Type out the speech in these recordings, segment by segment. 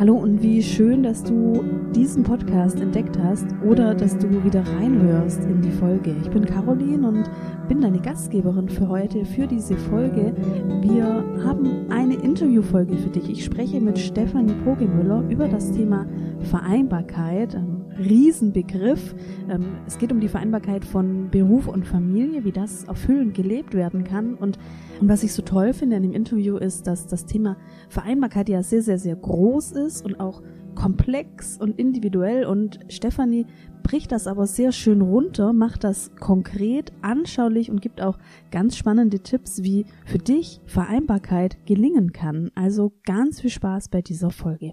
Hallo und wie schön, dass du diesen Podcast entdeckt hast oder dass du wieder reinhörst in die Folge. Ich bin Caroline und bin deine Gastgeberin für heute, für diese Folge. Wir haben eine Interviewfolge für dich. Ich spreche mit Stefanie Pogemüller über das Thema Vereinbarkeit. Riesenbegriff. Ähm, es geht um die Vereinbarkeit von Beruf und Familie, wie das erfüllend gelebt werden kann. Und, und was ich so toll finde in dem Interview ist, dass das Thema Vereinbarkeit ja sehr, sehr, sehr groß ist und auch komplex und individuell und Stefanie bricht das aber sehr schön runter, macht das konkret, anschaulich und gibt auch ganz spannende Tipps, wie für dich Vereinbarkeit gelingen kann. Also ganz viel Spaß bei dieser Folge.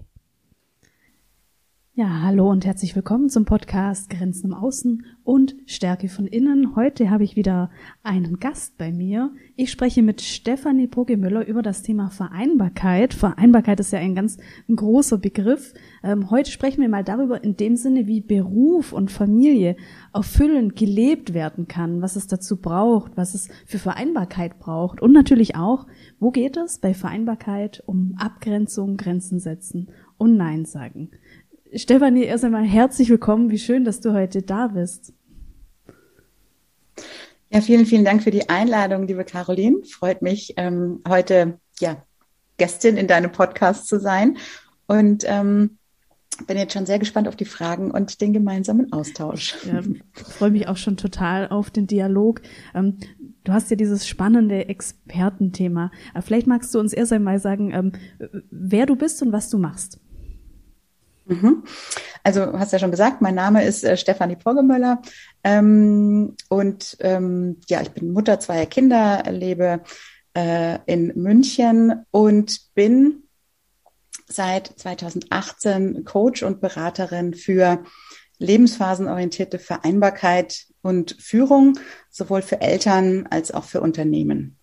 Ja, hallo und herzlich willkommen zum Podcast Grenzen im Außen und Stärke von innen. Heute habe ich wieder einen Gast bei mir. Ich spreche mit Stefanie Pogemüller über das Thema Vereinbarkeit. Vereinbarkeit ist ja ein ganz großer Begriff. Ähm, heute sprechen wir mal darüber in dem Sinne, wie Beruf und Familie erfüllend gelebt werden kann, was es dazu braucht, was es für Vereinbarkeit braucht und natürlich auch, wo geht es bei Vereinbarkeit um Abgrenzung, Grenzen setzen und Nein sagen. Stefanie, erst einmal herzlich willkommen. Wie schön, dass du heute da bist. Ja, vielen, vielen Dank für die Einladung, liebe Caroline. Freut mich, ähm, heute ja Gästin in deinem Podcast zu sein. Und ähm, bin jetzt schon sehr gespannt auf die Fragen und den gemeinsamen Austausch. Ja, freue mich auch schon total auf den Dialog. Ähm, du hast ja dieses spannende Expertenthema. Äh, vielleicht magst du uns erst einmal sagen, ähm, wer du bist und was du machst. Mhm. Also hast ja schon gesagt, mein Name ist äh, Stefanie Poggemöller ähm, und ähm, ja, ich bin Mutter zweier Kinder, lebe äh, in München und bin seit 2018 Coach und Beraterin für lebensphasenorientierte Vereinbarkeit und Führung, sowohl für Eltern als auch für Unternehmen.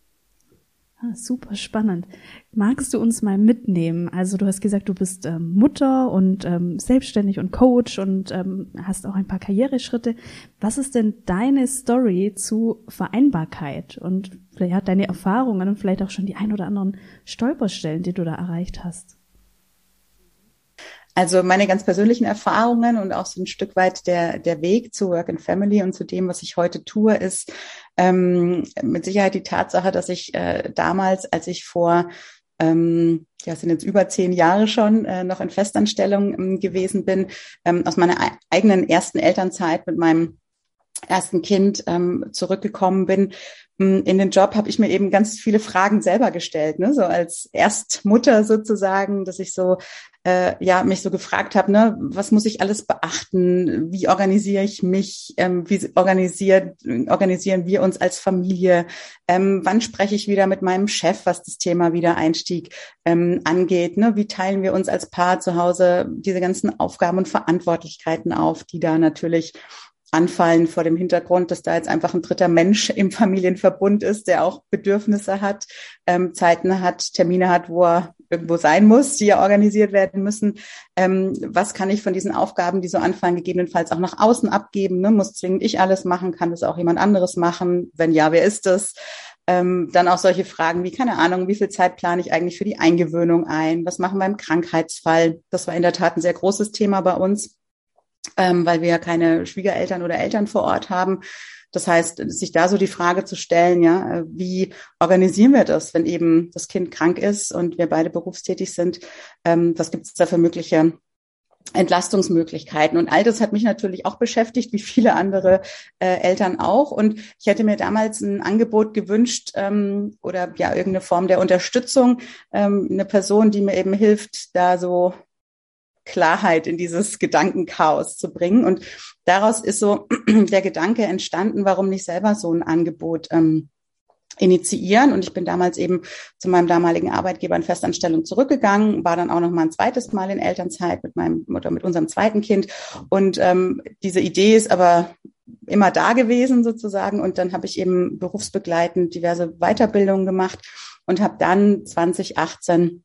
Ah, super spannend. Magst du uns mal mitnehmen? Also du hast gesagt, du bist ähm, Mutter und ähm, selbstständig und Coach und ähm, hast auch ein paar Karriereschritte. Was ist denn deine Story zu Vereinbarkeit und vielleicht hat deine Erfahrungen und vielleicht auch schon die ein oder anderen Stolperstellen, die du da erreicht hast? Also meine ganz persönlichen Erfahrungen und auch so ein Stück weit der, der Weg zu Work and Family und zu dem, was ich heute tue, ist ähm, mit Sicherheit die Tatsache, dass ich äh, damals, als ich vor ähm, ja, sind jetzt über zehn Jahre schon äh, noch in Festanstellung ähm, gewesen bin, ähm, aus meiner eigenen ersten Elternzeit mit meinem ersten Kind ähm, zurückgekommen bin, in den Job habe ich mir eben ganz viele Fragen selber gestellt, ne? so als Erstmutter sozusagen, dass ich so äh, ja mich so gefragt habe, ne, was muss ich alles beachten? Wie organisiere ich mich? Ähm, wie organisiert organisieren wir uns als Familie? Ähm, wann spreche ich wieder mit meinem Chef, was das Thema Wiedereinstieg ähm, angeht? Ne? Wie teilen wir uns als Paar zu Hause diese ganzen Aufgaben und Verantwortlichkeiten auf, die da natürlich anfallen vor dem Hintergrund, dass da jetzt einfach ein dritter Mensch im Familienverbund ist, der auch Bedürfnisse hat, ähm, Zeiten hat, Termine hat, wo er irgendwo sein muss, die ja organisiert werden müssen. Ähm, was kann ich von diesen Aufgaben, die so anfallen, gegebenenfalls auch nach außen abgeben? Ne? Muss zwingend ich alles machen? Kann das auch jemand anderes machen? Wenn ja, wer ist das? Ähm, dann auch solche Fragen wie, keine Ahnung, wie viel Zeit plane ich eigentlich für die Eingewöhnung ein? Was machen wir im Krankheitsfall? Das war in der Tat ein sehr großes Thema bei uns ähm, weil wir ja keine Schwiegereltern oder Eltern vor Ort haben. Das heißt, sich da so die Frage zu stellen, ja, äh, wie organisieren wir das, wenn eben das Kind krank ist und wir beide berufstätig sind? Ähm, was gibt es da für mögliche Entlastungsmöglichkeiten. Und all das hat mich natürlich auch beschäftigt, wie viele andere äh, Eltern auch. Und ich hätte mir damals ein Angebot gewünscht ähm, oder ja irgendeine Form der Unterstützung, ähm, eine Person, die mir eben hilft, da so Klarheit in dieses Gedankenchaos zu bringen. Und daraus ist so der Gedanke entstanden, warum nicht selber so ein Angebot ähm, initiieren. Und ich bin damals eben zu meinem damaligen Arbeitgeber in Festanstellung zurückgegangen, war dann auch noch mal ein zweites Mal in Elternzeit mit meinem oder mit unserem zweiten Kind. Und ähm, diese Idee ist aber immer da gewesen sozusagen. Und dann habe ich eben berufsbegleitend diverse Weiterbildungen gemacht und habe dann 2018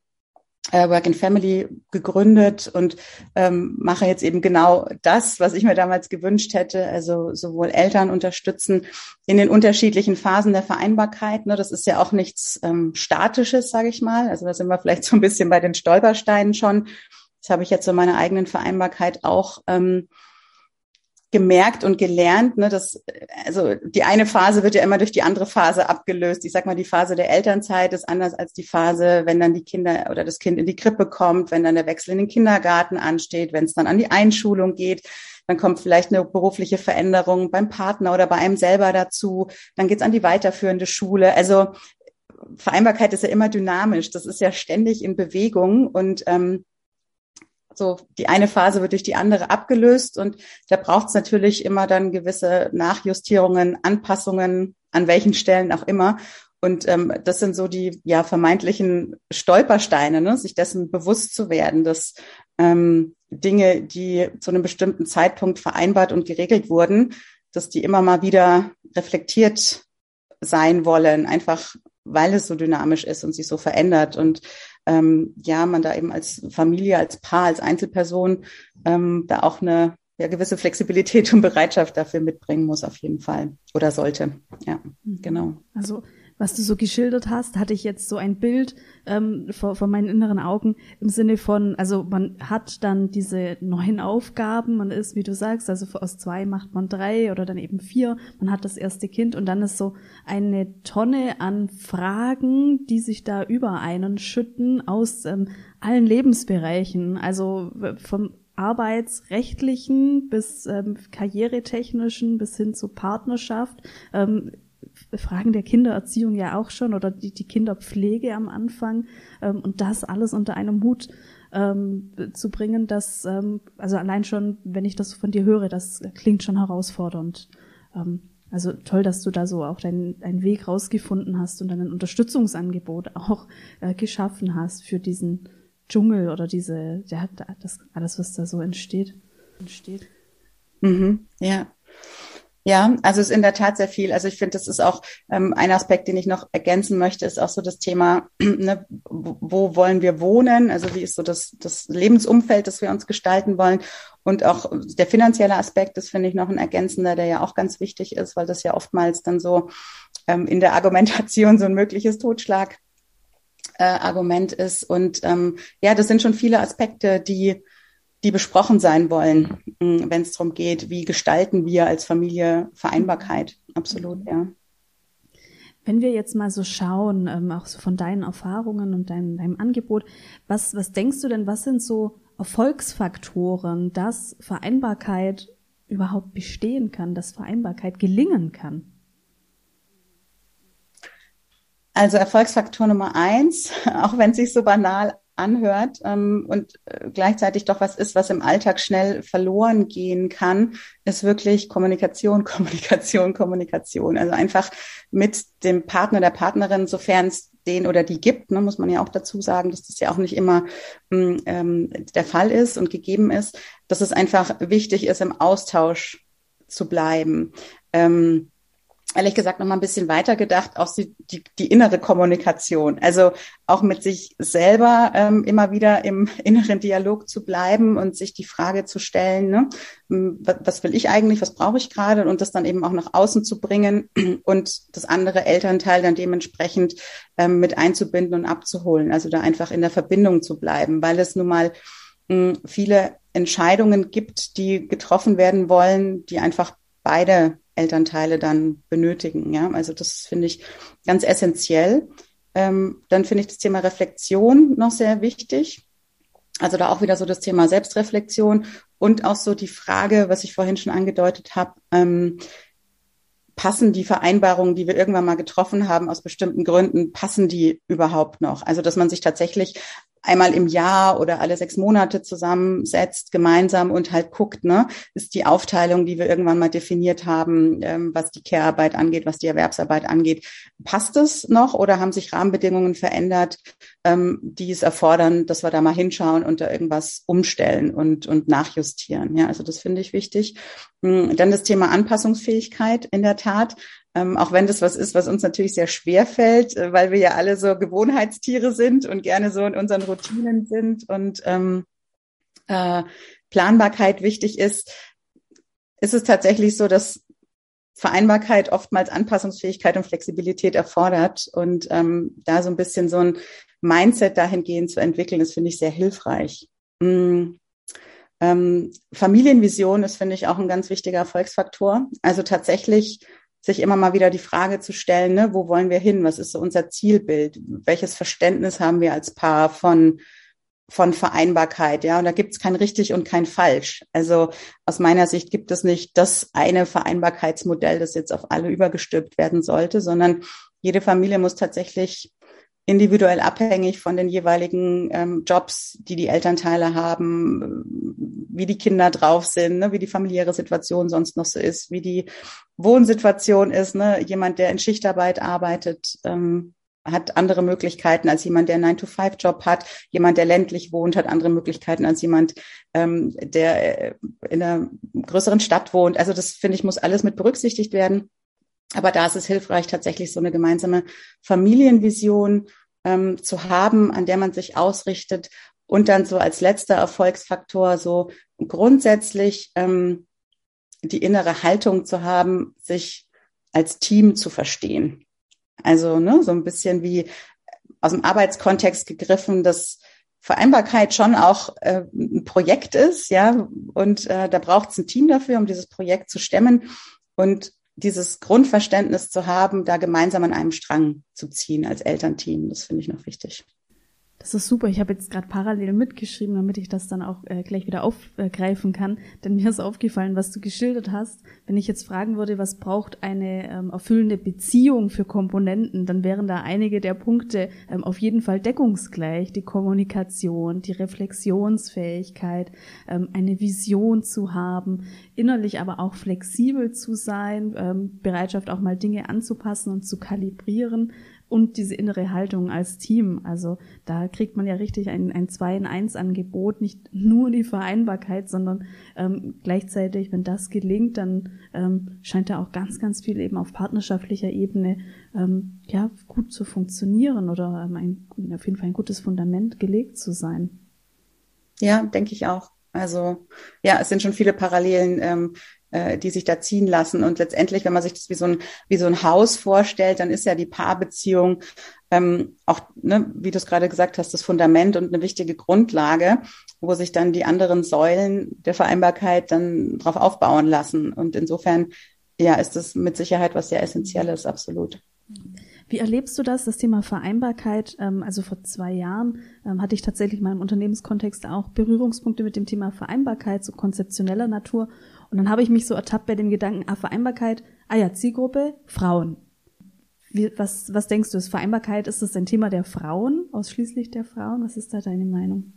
äh, Work and Family gegründet und ähm, mache jetzt eben genau das, was ich mir damals gewünscht hätte, also sowohl Eltern unterstützen in den unterschiedlichen Phasen der Vereinbarkeit. Ne, das ist ja auch nichts ähm, Statisches, sage ich mal. Also da sind wir vielleicht so ein bisschen bei den Stolpersteinen schon. Das habe ich jetzt in meiner eigenen Vereinbarkeit auch ähm, gemerkt und gelernt, ne, dass also die eine Phase wird ja immer durch die andere Phase abgelöst. Ich sag mal, die Phase der Elternzeit ist anders als die Phase, wenn dann die Kinder oder das Kind in die Krippe kommt, wenn dann der Wechsel in den Kindergarten ansteht, wenn es dann an die Einschulung geht. Dann kommt vielleicht eine berufliche Veränderung beim Partner oder bei einem selber dazu. Dann geht's an die weiterführende Schule. Also Vereinbarkeit ist ja immer dynamisch. Das ist ja ständig in Bewegung und ähm, so die eine Phase wird durch die andere abgelöst und da braucht es natürlich immer dann gewisse Nachjustierungen, Anpassungen, an welchen Stellen auch immer. Und ähm, das sind so die ja vermeintlichen Stolpersteine, ne? sich dessen bewusst zu werden, dass ähm, Dinge, die zu einem bestimmten Zeitpunkt vereinbart und geregelt wurden, dass die immer mal wieder reflektiert sein wollen, einfach weil es so dynamisch ist und sich so verändert. Und ähm, ja, man da eben als Familie, als Paar, als Einzelperson ähm, da auch eine ja, gewisse Flexibilität und Bereitschaft dafür mitbringen muss, auf jeden Fall. Oder sollte. Ja, mhm. genau. Also was du so geschildert hast, hatte ich jetzt so ein Bild ähm, vor, vor meinen inneren Augen im Sinne von, also man hat dann diese neuen Aufgaben, man ist, wie du sagst, also aus zwei macht man drei oder dann eben vier, man hat das erste Kind und dann ist so eine Tonne an Fragen, die sich da über einen schütten aus ähm, allen Lebensbereichen, also vom arbeitsrechtlichen bis ähm, karrieretechnischen bis hin zur Partnerschaft. Ähm, Fragen der Kindererziehung ja auch schon oder die, die Kinderpflege am Anfang ähm, und das alles unter einem Hut ähm, zu bringen, das, ähm, also allein schon, wenn ich das von dir höre, das klingt schon herausfordernd. Ähm, also toll, dass du da so auch deinen, deinen Weg rausgefunden hast und dann ein Unterstützungsangebot auch äh, geschaffen hast für diesen Dschungel oder diese, ja, das, alles, was da so entsteht. entsteht. Mhm, ja. Ja, also es ist in der Tat sehr viel. Also ich finde, das ist auch ähm, ein Aspekt, den ich noch ergänzen möchte, ist auch so das Thema, ne, wo wollen wir wohnen? Also wie ist so das, das Lebensumfeld, das wir uns gestalten wollen? Und auch der finanzielle Aspekt, das finde ich noch ein ergänzender, der ja auch ganz wichtig ist, weil das ja oftmals dann so ähm, in der Argumentation so ein mögliches Totschlag äh, Argument ist. Und ähm, ja, das sind schon viele Aspekte, die die besprochen sein wollen, mm, wenn es darum geht, wie gestalten wir als Familie Vereinbarkeit. Absolut, ja. Wenn wir jetzt mal so schauen, ähm, auch so von deinen Erfahrungen und deinem, deinem Angebot, was, was denkst du denn, was sind so Erfolgsfaktoren, dass Vereinbarkeit überhaupt bestehen kann, dass Vereinbarkeit gelingen kann? Also Erfolgsfaktor Nummer eins, auch wenn es sich so banal anhört ähm, und äh, gleichzeitig doch was ist, was im Alltag schnell verloren gehen kann, ist wirklich Kommunikation, Kommunikation, Kommunikation. Also einfach mit dem Partner, der Partnerin, sofern es den oder die gibt, ne, muss man ja auch dazu sagen, dass das ja auch nicht immer mm, ähm, der Fall ist und gegeben ist, dass es einfach wichtig ist, im Austausch zu bleiben. Ähm, ehrlich gesagt noch mal ein bisschen weiter gedacht, auch die, die, die innere Kommunikation. Also auch mit sich selber ähm, immer wieder im inneren Dialog zu bleiben und sich die Frage zu stellen, ne, hm, was, was will ich eigentlich, was brauche ich gerade und das dann eben auch nach außen zu bringen und das andere Elternteil dann dementsprechend ähm, mit einzubinden und abzuholen. Also da einfach in der Verbindung zu bleiben, weil es nun mal mh, hm, viele Entscheidungen gibt, die getroffen werden wollen, die einfach beide Elternteile dann benötigen. Ja, also das finde ich ganz essentiell. Ähm, dann finde ich das Thema Reflexion noch sehr wichtig. Also da auch wieder so das Thema Selbstreflexion und auch so die Frage, was ich vorhin schon angedeutet habe, ähm, passen die Vereinbarungen, die wir irgendwann mal getroffen haben, aus bestimmten Gründen, passen die überhaupt noch? Also, dass man sich tatsächlich einmal im Jahr oder alle sechs Monate zusammensetzt, gemeinsam und halt guckt, ne, ist die Aufteilung, die wir irgendwann mal definiert haben, ähm, was die Care-Arbeit angeht, was die Erwerbsarbeit angeht, passt es noch oder haben sich Rahmenbedingungen verändert, ähm, die es erfordern, dass wir da mal hinschauen und da irgendwas umstellen und, und nachjustieren. Ja, also das finde ich wichtig. Hm, dann das Thema Anpassungsfähigkeit in der Tat. Ähm, auch wenn das was ist, was uns natürlich sehr schwer fällt, äh, weil wir ja alle so Gewohnheitstiere sind und gerne so in unseren Routinen sind und ähm, äh, Planbarkeit wichtig ist, ist es tatsächlich so, dass Vereinbarkeit oftmals Anpassungsfähigkeit und Flexibilität erfordert. Und ähm, da so ein bisschen so ein Mindset dahingehend zu entwickeln, das finde ich sehr hilfreich. mm, ähm, Familienvision ist, finde ich, auch ein ganz wichtiger Erfolgsfaktor. Also tatsächlich sich immer mal wieder die Frage zu stellen, ne, wo wollen wir hin? Was ist so unser Zielbild? Welches Verständnis haben wir als Paar von von Vereinbarkeit, ja, und da gibt es kein richtig und kein falsch. Also aus meiner Sicht gibt es nicht das eine Vereinbarkeitsmodell, das jetzt auf alle übergestülpt werden sollte, sondern jede Familie muss tatsächlich individuell abhängig von den jeweiligen ähm, Jobs, die die Elternteile haben, wie die Kinder drauf sind, ne, wie die familiäre Situation sonst noch so ist, wie die Wohnsituation ist. Ne, jemand, der in Schichtarbeit arbeitet, ähm, hat andere Möglichkeiten als jemand, der einen 9-to-5-Job hat. Jemand, der ländlich wohnt, hat andere Möglichkeiten als jemand, ähm, der äh, in einer größeren Stadt wohnt. Also das, finde ich, muss alles mit berücksichtigt werden. Aber da ist es hilfreich, tatsächlich so eine gemeinsame Familienvision ähm, zu haben, an der man sich ausrichtet. Und dann so als letzter Erfolgsfaktor so grundsätzlich ähm, die innere Haltung zu haben, sich als Team zu verstehen. Also ne, so ein bisschen wie aus dem Arbeitskontext gegriffen, dass Vereinbarkeit schon auch äh, ein Projekt ist, ja, und äh, da braucht es ein Team dafür, um dieses Projekt zu stemmen und dieses Grundverständnis zu haben, da gemeinsam an einem Strang zu ziehen als Elternteam. Das finde ich noch wichtig. Das ist super. Ich habe jetzt gerade parallel mitgeschrieben, damit ich das dann auch äh, gleich wieder aufgreifen kann. Denn mir ist aufgefallen, was du geschildert hast. Wenn ich jetzt fragen würde, was braucht eine ähm, erfüllende Beziehung für Komponenten, dann wären da einige der Punkte ähm, auf jeden Fall deckungsgleich. Die Kommunikation, die Reflexionsfähigkeit, ähm, eine Vision zu haben, innerlich aber auch flexibel zu sein, ähm, Bereitschaft auch mal Dinge anzupassen und zu kalibrieren und diese innere Haltung als Team. Also da kriegt man ja richtig ein, ein 2 in 1 Angebot, nicht nur die Vereinbarkeit, sondern ähm, gleichzeitig, wenn das gelingt, dann ähm, scheint da auch ganz, ganz viel eben auf partnerschaftlicher Ebene ähm, ja gut zu funktionieren oder ähm, ein, auf jeden Fall ein gutes Fundament gelegt zu sein. Ja, denke ich auch. Also ja, es sind schon viele Parallelen ähm, äh, die sich da ziehen lassen. Und letztendlich, wenn man sich das wie so ein, wie so ein Haus vorstellt, dann ist ja die Paarbeziehung ähm, auch, ne, wie du es gerade gesagt hast, das Fundament und eine wichtige Grundlage, wo sich dann die anderen Säulen der Vereinbarkeit dann drauf aufbauen lassen. Und insofern, ja, ist das mit Sicherheit was sehr Essentielles, absolut. Wie erlebst du das, das Thema Vereinbarkeit? Ähm, also vor zwei Jahren ähm, hatte ich tatsächlich in meinem Unternehmenskontext auch Berührungspunkte mit dem Thema Vereinbarkeit, so konzeptioneller Natur. Und dann habe ich mich so ertappt bei dem Gedanken, ah, Vereinbarkeit, ah ja, Zielgruppe, Frauen. Wie, was, was denkst du, ist Vereinbarkeit, ist das ein Thema der Frauen, ausschließlich der Frauen? Was ist da deine Meinung?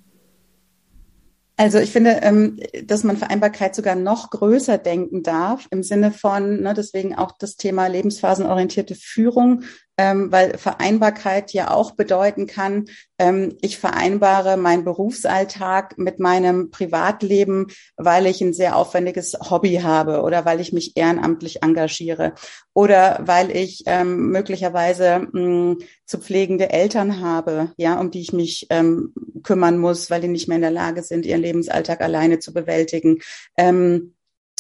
Also ich finde, ähm, dass man Vereinbarkeit sogar noch größer denken darf, im Sinne von, ne, deswegen auch das Thema lebensphasenorientierte Führung, ähm, weil Vereinbarkeit ja auch bedeuten kann, ähm, ich vereinbare meinen Berufsalltag mit meinem Privatleben, weil ich ein sehr aufwendiges Hobby habe oder weil ich mich ehrenamtlich engagiere oder weil ich ähm, möglicherweise mh, zu pflegende Eltern habe, ja, um die ich mich ähm, kümmern muss, weil die nicht mehr in der Lage sind, ihren Lebensalltag alleine zu bewältigen. Ähm,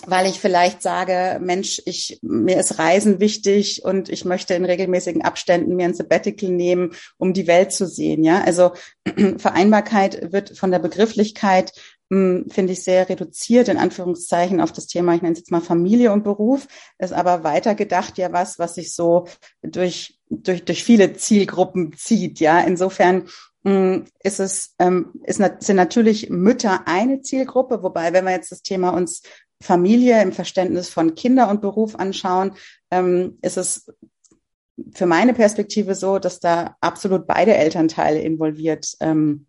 weil ich vielleicht sage, Mensch, ich, mir ist Reisen wichtig und ich möchte in regelmäßigen Abständen mir ein Sabbatical nehmen, um die Welt zu sehen. Ja, also Vereinbarkeit wird von der Begrifflichkeit hm, finde ich sehr reduziert in Anführungszeichen auf das Thema, ich nenne es jetzt mal Familie und Beruf, ist aber weiter gedacht ja was, was sich so durch durch durch viele Zielgruppen zieht. Ja, insofern hm, ist es ähm, ist, sind natürlich Mütter eine Zielgruppe, wobei wenn wir jetzt das Thema uns Familie im Verständnis von Kinder und Beruf anschauen, ähm, ist es für meine Perspektive so, dass da absolut beide Elternteile involviert ähm,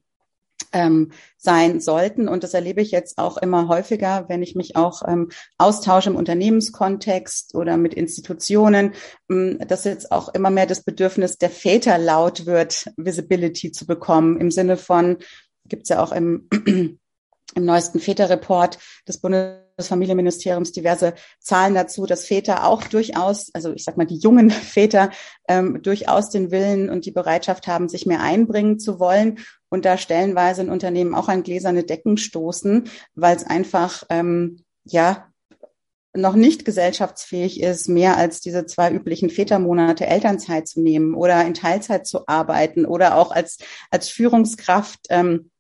ähm, sein sollten. Und das erlebe ich jetzt auch immer häufiger, wenn ich mich auch ähm, austausche im Unternehmenskontext oder mit Institutionen, ähm, dass jetzt auch immer mehr das Bedürfnis der Väter laut wird, Visibility zu bekommen, im Sinne von, gibt's ja auch im im neuesten Väterreport des Bundesfamilienministeriums diverse Zahlen dazu, dass Väter auch durchaus, also ich sag mal die jungen Väter, ähm, durchaus den Willen und die Bereitschaft haben, sich mehr einbringen zu wollen und da stellenweise in Unternehmen auch an gläserne Decken stoßen, weil es einfach ähm, ja noch nicht gesellschaftsfähig ist, mehr als diese zwei üblichen Vätermonate Elternzeit zu nehmen oder in Teilzeit zu arbeiten oder auch als als Führungskraft ähm,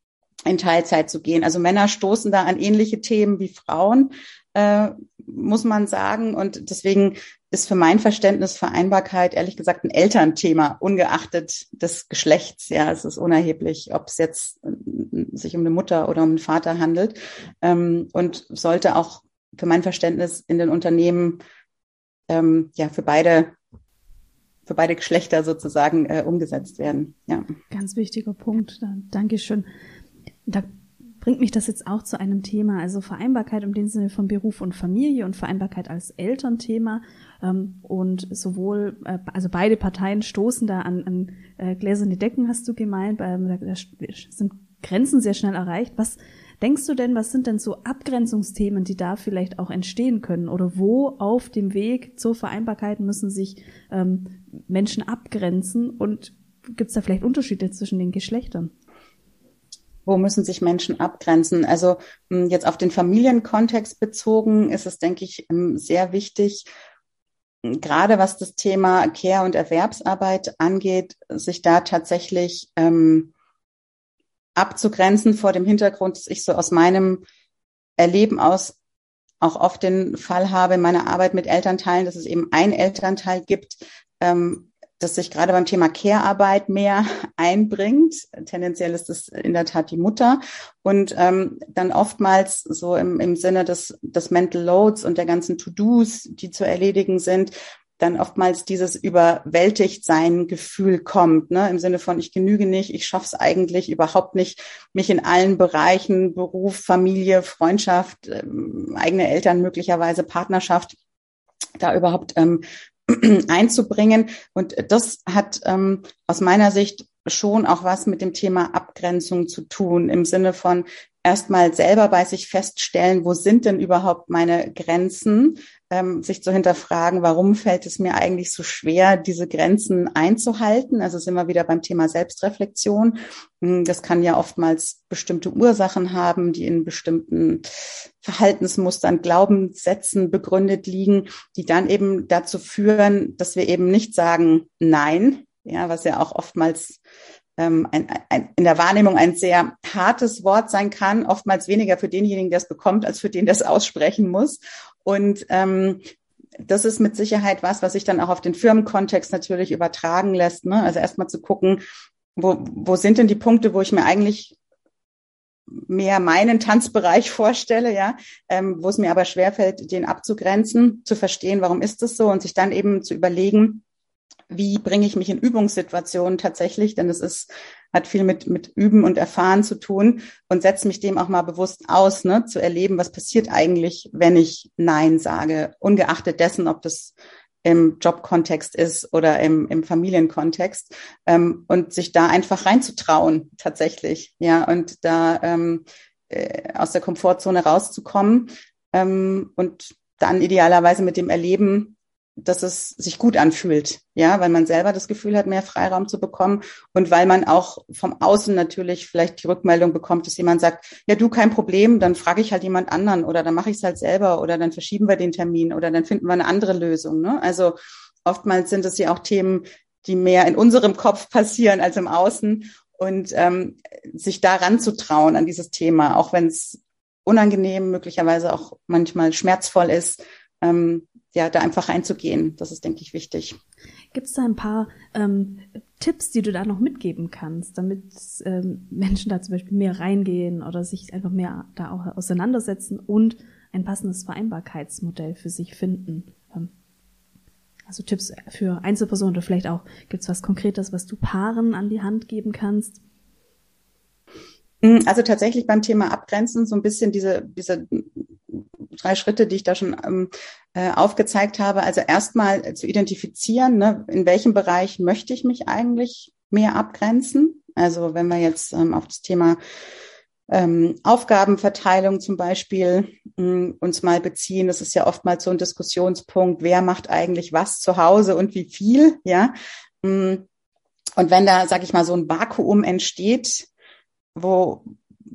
in Teilzeit zu gehen. Also Männer stoßen da an ähnliche Themen wie Frauen, äh, muss man sagen. Und deswegen ist für mein Verständnis Vereinbarkeit ehrlich gesagt ein Elternthema, ungeachtet des Geschlechts. Ja, es ist unerheblich, ob es jetzt äh, sich um eine Mutter oder um einen Vater handelt. Ähm, und sollte auch für mein Verständnis in den Unternehmen ähm, ja für beide für beide Geschlechter sozusagen äh, umgesetzt werden. Ja. Ganz wichtiger Punkt. Dankeschön. Da bringt mich das jetzt auch zu einem Thema, also Vereinbarkeit im Sinne von Beruf und Familie und Vereinbarkeit als Elternthema. Ähm, und sowohl, äh, also beide Parteien stoßen da an, an äh, gläserne Decken, hast du gemeint, da sind Grenzen sehr schnell erreicht. Was denkst du denn, was sind denn so Abgrenzungsthemen, die da vielleicht auch entstehen können? Oder wo auf dem Weg zur Vereinbarkeit müssen sich ähm, Menschen abgrenzen? Und gibt es da vielleicht Unterschiede zwischen den Geschlechtern? Wo müssen sich Menschen abgrenzen? Also hm, jetzt auf den Familienkontext bezogen ist es, denke ich, hm, sehr wichtig, hm, gerade was das Thema Care- und Erwerbsarbeit angeht, sich da tatsächlich ähm, abzugrenzen vor dem Hintergrund, dass ich so aus meinem Erleben aus auch oft den Fall habe in meiner Arbeit mit Elternteilen, dass es eben ein Elternteil gibt, ähm, das sich gerade beim Thema Care-Arbeit mehr einbringt. Tendenziell ist es in der Tat die Mutter. Und ähm, dann oftmals so im, im Sinne des, des Mental Loads und der ganzen To-Dos, die zu erledigen sind, dann oftmals dieses überwältigt Gefühl kommt, ne? im Sinne von ich genüge nicht, ich schaff's eigentlich überhaupt nicht, mich in allen Bereichen, Beruf, Familie, Freundschaft, ähm, eigene Eltern möglicherweise, Partnerschaft, da überhaupt ähm, einzubringen. Und das hat ähm, aus meiner Sicht schon auch was mit dem Thema Abgrenzung zu tun, im Sinne von erstmal selber bei sich feststellen, wo sind denn überhaupt meine Grenzen, ähm, sich zu hinterfragen, warum fällt es mir eigentlich so schwer, diese Grenzen einzuhalten. Also sind wir wieder beim Thema Selbstreflexion. Hm, das kann ja oftmals bestimmte Ursachen haben, die in bestimmten Verhaltensmustern, Glaubenssätzen begründet liegen, die dann eben dazu führen, dass wir eben nicht sagen Nein, ja, was ja auch oftmals ähm, ein, ein, in der Wahrnehmung ein sehr hartes Wort sein kann, oftmals weniger für denjenigen, der es bekommt, als für den, der es aussprechen muss. Und ähm, das ist mit Sicherheit was, was sich dann auch auf den Firmenkontext natürlich übertragen lässt. Ne? Also erstmal zu gucken, wo, wo sind denn die Punkte, wo ich mir eigentlich mehr meinen Tanzbereich vorstelle, ja, ähm, wo es mir aber schwerfällt, den abzugrenzen, zu verstehen, warum ist das so und sich dann eben zu überlegen, wie bringe ich mich in Übungssituationen tatsächlich, denn es ist, hat viel mit, mit Üben und Erfahren zu tun und setze mich dem auch mal bewusst aus, ne, zu erleben, was passiert eigentlich, wenn ich Nein sage, ungeachtet dessen, ob das im Jobkontext ist oder im, im Familienkontext ähm, und sich da einfach reinzutrauen tatsächlich, ja, und da ähm, äh, aus der Komfortzone rauszukommen ähm, und dann idealerweise mit dem Erleben dass es sich gut anfühlt, ja, weil man selber das Gefühl hat, mehr Freiraum zu bekommen und weil man auch vom Außen natürlich vielleicht die Rückmeldung bekommt, dass jemand sagt, ja, du kein Problem, dann frage ich halt jemand anderen oder dann mache ich es halt selber oder dann verschieben wir den Termin oder dann finden wir eine andere Lösung. Ne? Also oftmals sind es ja auch Themen, die mehr in unserem Kopf passieren als im Außen und ähm, sich daran zu trauen an dieses Thema, auch wenn es unangenehm, möglicherweise auch manchmal schmerzvoll ist, ähm, ja, da einfach reinzugehen. Das ist, denke ich, wichtig. Gibt es da ein paar ähm, Tipps, die du da noch mitgeben kannst, damit ähm, Menschen da zum Beispiel mehr reingehen oder sich einfach mehr da auch auseinandersetzen und ein passendes Vereinbarkeitsmodell für sich finden? Ähm, also Tipps für Einzelpersonen oder vielleicht auch, gibt es was Konkretes, was du Paaren an die Hand geben kannst? Also tatsächlich beim Thema Abgrenzen so ein bisschen diese, diese drei Schritte, die ich da schon ähm, äh, aufgezeigt habe. Also erstmal zu identifizieren, ne, in welchem Bereich möchte ich mich eigentlich mehr abgrenzen. Also wenn wir jetzt ähm, auf das Thema ähm, Aufgabenverteilung zum Beispiel mh, uns mal beziehen, das ist ja oftmals so ein Diskussionspunkt, wer macht eigentlich was zu Hause und wie viel, ja. Mh, und wenn da, sag ich mal, so ein Vakuum entsteht, wo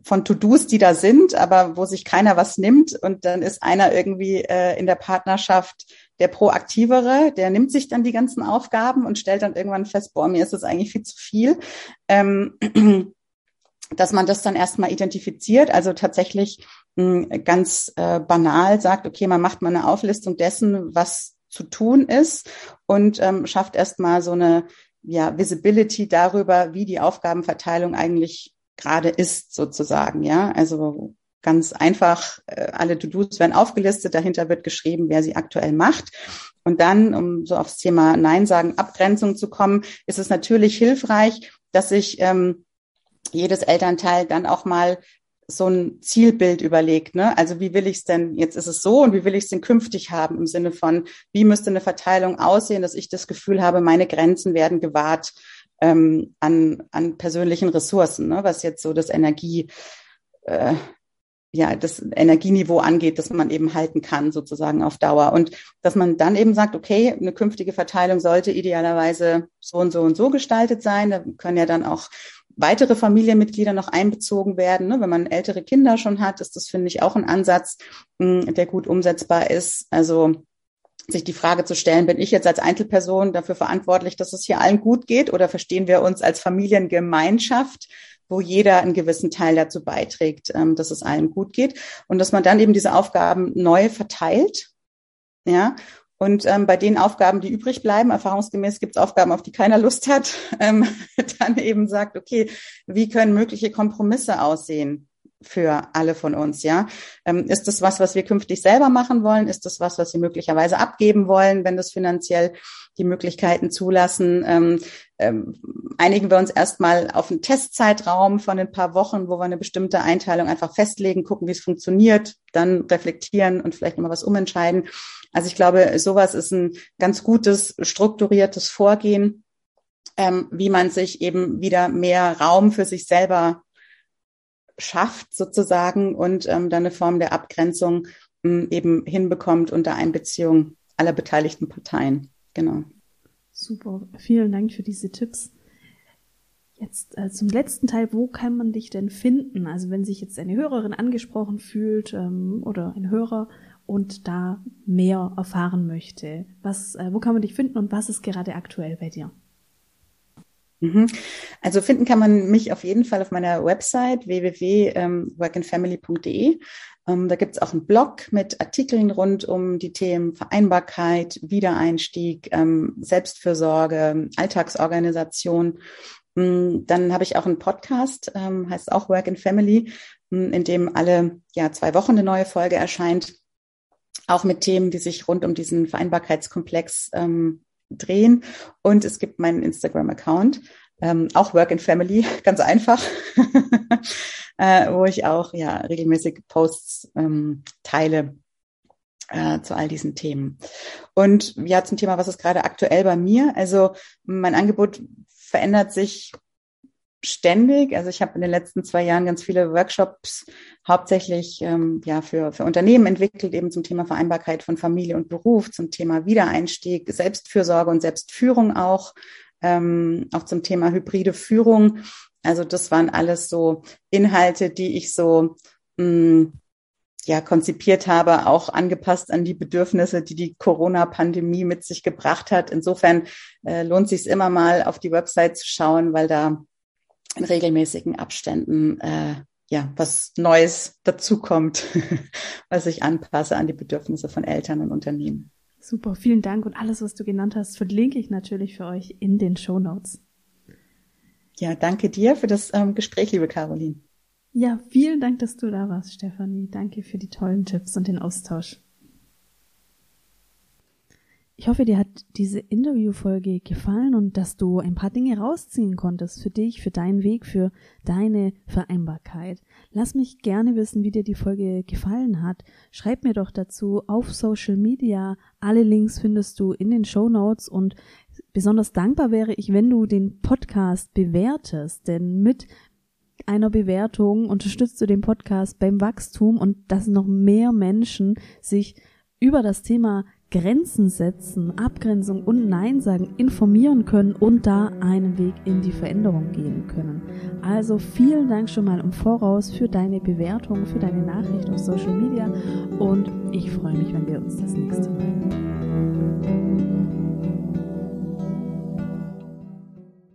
von To-Dos, die da sind, aber wo sich keiner was nimmt und dann ist einer irgendwie äh, in der Partnerschaft der proaktivere, der nimmt sich dann die ganzen Aufgaben und stellt dann irgendwann fest, boah, mir ist das eigentlich viel zu viel. Ähm, dass man das dann erstmal identifiziert, also tatsächlich mh, hm, ganz äh, banal sagt, okay, man macht mal eine Auflistung dessen, was zu tun ist und ähm, schafft erstmal so eine ja, Visibility darüber, wie die Aufgabenverteilung eigentlich gerade ist, sozusagen, ja. Also ganz einfach, äh, alle To-Dos werden aufgelistet, dahinter wird geschrieben, wer sie aktuell macht. Und dann, um so aufs Thema Nein sagen, Abgrenzung zu kommen, ist es natürlich hilfreich, dass sich ähm, jedes Elternteil dann auch mal so ein Zielbild überlegt. Ne? Also wie will ich es denn, jetzt ist es so und wie will ich es denn künftig haben im Sinne von, wie müsste eine Verteilung aussehen, dass ich das Gefühl habe, meine Grenzen werden gewahrt ähm, an, an persönlichen Ressourcen, ne? was jetzt so das Energie, äh, ja, das Energieniveau angeht, das man eben halten kann, sozusagen auf Dauer. Und dass man dann eben sagt, okay, eine künftige Verteilung sollte idealerweise so und so und so gestaltet sein. Da können ja dann auch weitere Familienmitglieder noch einbezogen werden. Ne? Wenn man ältere Kinder schon hat, ist das, finde ich, auch ein Ansatz, hm, der gut umsetzbar ist. Also sich die Frage zu stellen, bin ich jetzt als Einzelperson dafür verantwortlich, dass es hier allen gut geht? Oder verstehen wir uns als Familiengemeinschaft, wo jeder einen gewissen Teil dazu beiträgt, ähm, dass es allen gut geht? Und dass man dann eben diese Aufgaben neu verteilt, ja, und ähm, bei den Aufgaben, die übrig bleiben, erfahrungsgemäß gibt es Aufgaben, auf die keiner Lust hat, ähm, dann eben sagt, okay, wie können mögliche Kompromisse aussehen? Für alle von uns, ja. Ähm, ist das was, was wir künftig selber machen wollen? Ist das was, was wir möglicherweise abgeben wollen, wenn das finanziell die Möglichkeiten zulassen? Ähm, ähm, einigen wir uns erstmal auf einen Testzeitraum von ein paar Wochen, wo wir eine bestimmte Einteilung einfach festlegen, gucken, wie es funktioniert, dann reflektieren und vielleicht nochmal was umentscheiden. Also ich glaube, sowas ist ein ganz gutes, strukturiertes Vorgehen, ähm, wie man sich eben wieder mehr Raum für sich selber schafft sozusagen und ähm, dann eine Form der Abgrenzung ähm, eben hinbekommt unter Einbeziehung aller beteiligten Parteien. Genau. Super, vielen Dank für diese Tipps. Jetzt äh, zum letzten Teil, wo kann man dich denn finden? Also wenn sich jetzt eine Hörerin angesprochen fühlt ähm, oder ein Hörer und da mehr erfahren möchte, was, äh, wo kann man dich finden und was ist gerade aktuell bei dir? Mhm. Also finden kann man mich auf jeden Fall auf meiner Website www.workandfamily.de. Ähm, da gibt es auch einen Blog mit Artikeln rund um die Themen Vereinbarkeit, Wiedereinstieg, ähm, Selbstfürsorge, Alltagsorganisation. Mm, dann habe ich auch einen Podcast, ähm, heißt auch Work and Family, mm, in dem alle ja, zwei Wochen eine neue Folge erscheint. Auch mit Themen, die sich rund um diesen Vereinbarkeitskomplex ähm, drehen. Und es gibt meinen Instagram-Account, ähm, auch Work and Family, ganz einfach, äh, wo ich auch ja regelmäßig Posts ähm, teile äh, zu all diesen Themen. Und ja, zum Thema, was ist gerade aktuell bei mir? Also mein Angebot verändert sich ständig. Also ich habe in den letzten zwei Jahren ganz viele Workshops hauptsächlich ähm, ja für, für Unternehmen entwickelt, eben zum Thema Vereinbarkeit von Familie und Beruf, zum Thema Wiedereinstieg, Selbstfürsorge und Selbstführung auch, ähm, auch zum Thema hybride Führung. Also das waren alles so Inhalte, die ich so mh, mm, ja, konzipiert habe, auch angepasst an die Bedürfnisse, die die Corona-Pandemie mit sich gebracht hat. Insofern äh, lohnt sich immer mal auf die Website zu schauen, weil da in regelmäßigen Abständen äh, ja was Neues dazukommt, was ich anpasse an die Bedürfnisse von Eltern und Unternehmen. Super, vielen Dank und alles, was du genannt hast, verlinke ich natürlich für euch in den Show Notes. Ja, danke dir für das ähm, Gespräch, liebe Caroline. Ja, vielen Dank, dass du da warst, Stefanie. Danke für die tollen Tipps und den Austausch. Ich hoffe, dir hat diese Interviewfolge gefallen und dass du ein paar Dinge rausziehen konntest für dich, für deinen Weg, für deine Vereinbarkeit. Lass mich gerne wissen, wie dir die Folge gefallen hat. Schreib mir doch dazu auf Social Media. Alle Links findest du in den Show Notes und besonders dankbar wäre ich, wenn du den Podcast bewertest, denn mit einer Bewertung unterstützt du den Podcast beim Wachstum und dass noch mehr Menschen sich über das Thema Grenzen setzen, Abgrenzung und Nein sagen informieren können und da einen Weg in die Veränderung gehen können. Also vielen Dank schon mal im Voraus für deine Bewertung, für deine Nachricht auf Social Media und ich freue mich, wenn wir uns das nächste Mal.